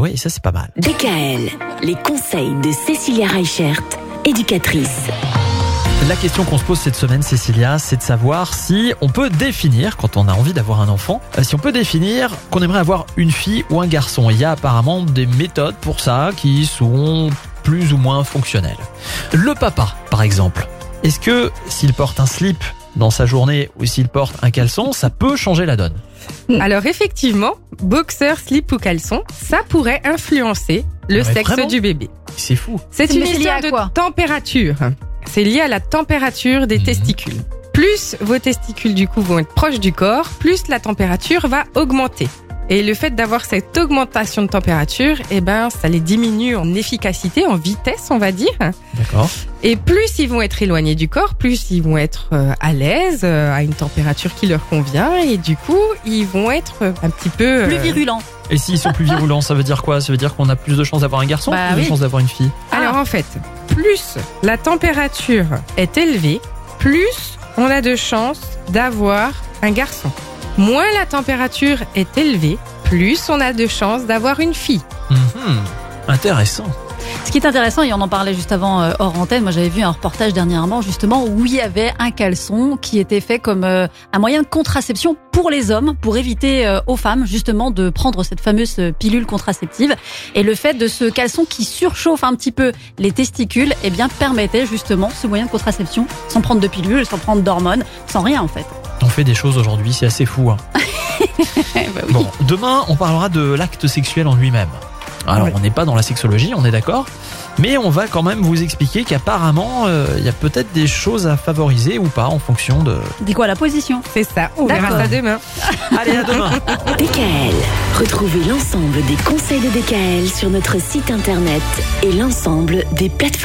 Oui, ça c'est pas mal. DKL, les conseils de Cécilia Reichert, éducatrice. La question qu'on se pose cette semaine, Cécilia, c'est de savoir si on peut définir, quand on a envie d'avoir un enfant, euh, si on peut définir qu'on aimerait avoir une fille ou un garçon. Il y a apparemment des méthodes pour ça qui sont plus ou moins fonctionnelles. Le papa, par exemple. Est-ce que s'il porte un slip dans sa journée ou s'il porte un caleçon, ça peut changer la donne Alors effectivement, boxeur, slip ou caleçon, ça pourrait influencer le Ouais, sexe du bébé. C'est fou. C'est une histoire à de quoi température. C'est lié à la température des Mhm. testicules. Plus vos testicules du coup vont être proches du corps, plus la température va augmenter. Et le fait d'avoir cette augmentation de température, eh ben, ça les diminue en efficacité, en vitesse, on va dire. D'accord. Et plus ils vont être éloignés du corps, plus ils vont être euh, à l'aise, euh, à une température qui leur convient, et du coup, ils vont être un petit peu Plus euh, virulent. Et s'ils sont plus virulents, ça veut dire quoi? Ça veut dire qu'on a plus de chances d'avoir un garçon Bah ou plus oui. de chances d'avoir une fille? Alors en fait, plus la température est élevée, plus on a de chances d'avoir un garçon. Moins la température est élevée, plus on a de chances d'avoir une fille. Mhm. Intéressant. Ce qui est intéressant, et on en parlait juste avant euh, hors antenne, moi j'avais vu un reportage dernièrement justement où il y avait un caleçon qui était fait comme euh, un moyen de contraception pour les hommes, pour éviter euh, aux femmes justement de prendre cette fameuse pilule contraceptive. Et le fait de ce caleçon qui surchauffe un petit peu les testicules, eh bien permettait justement ce moyen de contraception sans prendre de pilule, sans prendre d'hormones, sans rien en fait. Fait des choses aujourd'hui, c'est assez fou. hein. Bah oui. Bon, demain, on parlera de l'acte sexuel en lui-même. Alors, Oui. on n'est pas dans la sexologie, on est d'accord. Mais on va quand même vous expliquer qu'apparemment, euh, il y a peut-être des choses à favoriser ou pas en fonction de. Dis quoi la position C'est ça, on verra D'accord. ça demain. Allez, à demain DKL. Retrouvez l'ensemble des conseils de DKL sur notre site internet et l'ensemble des plateformes.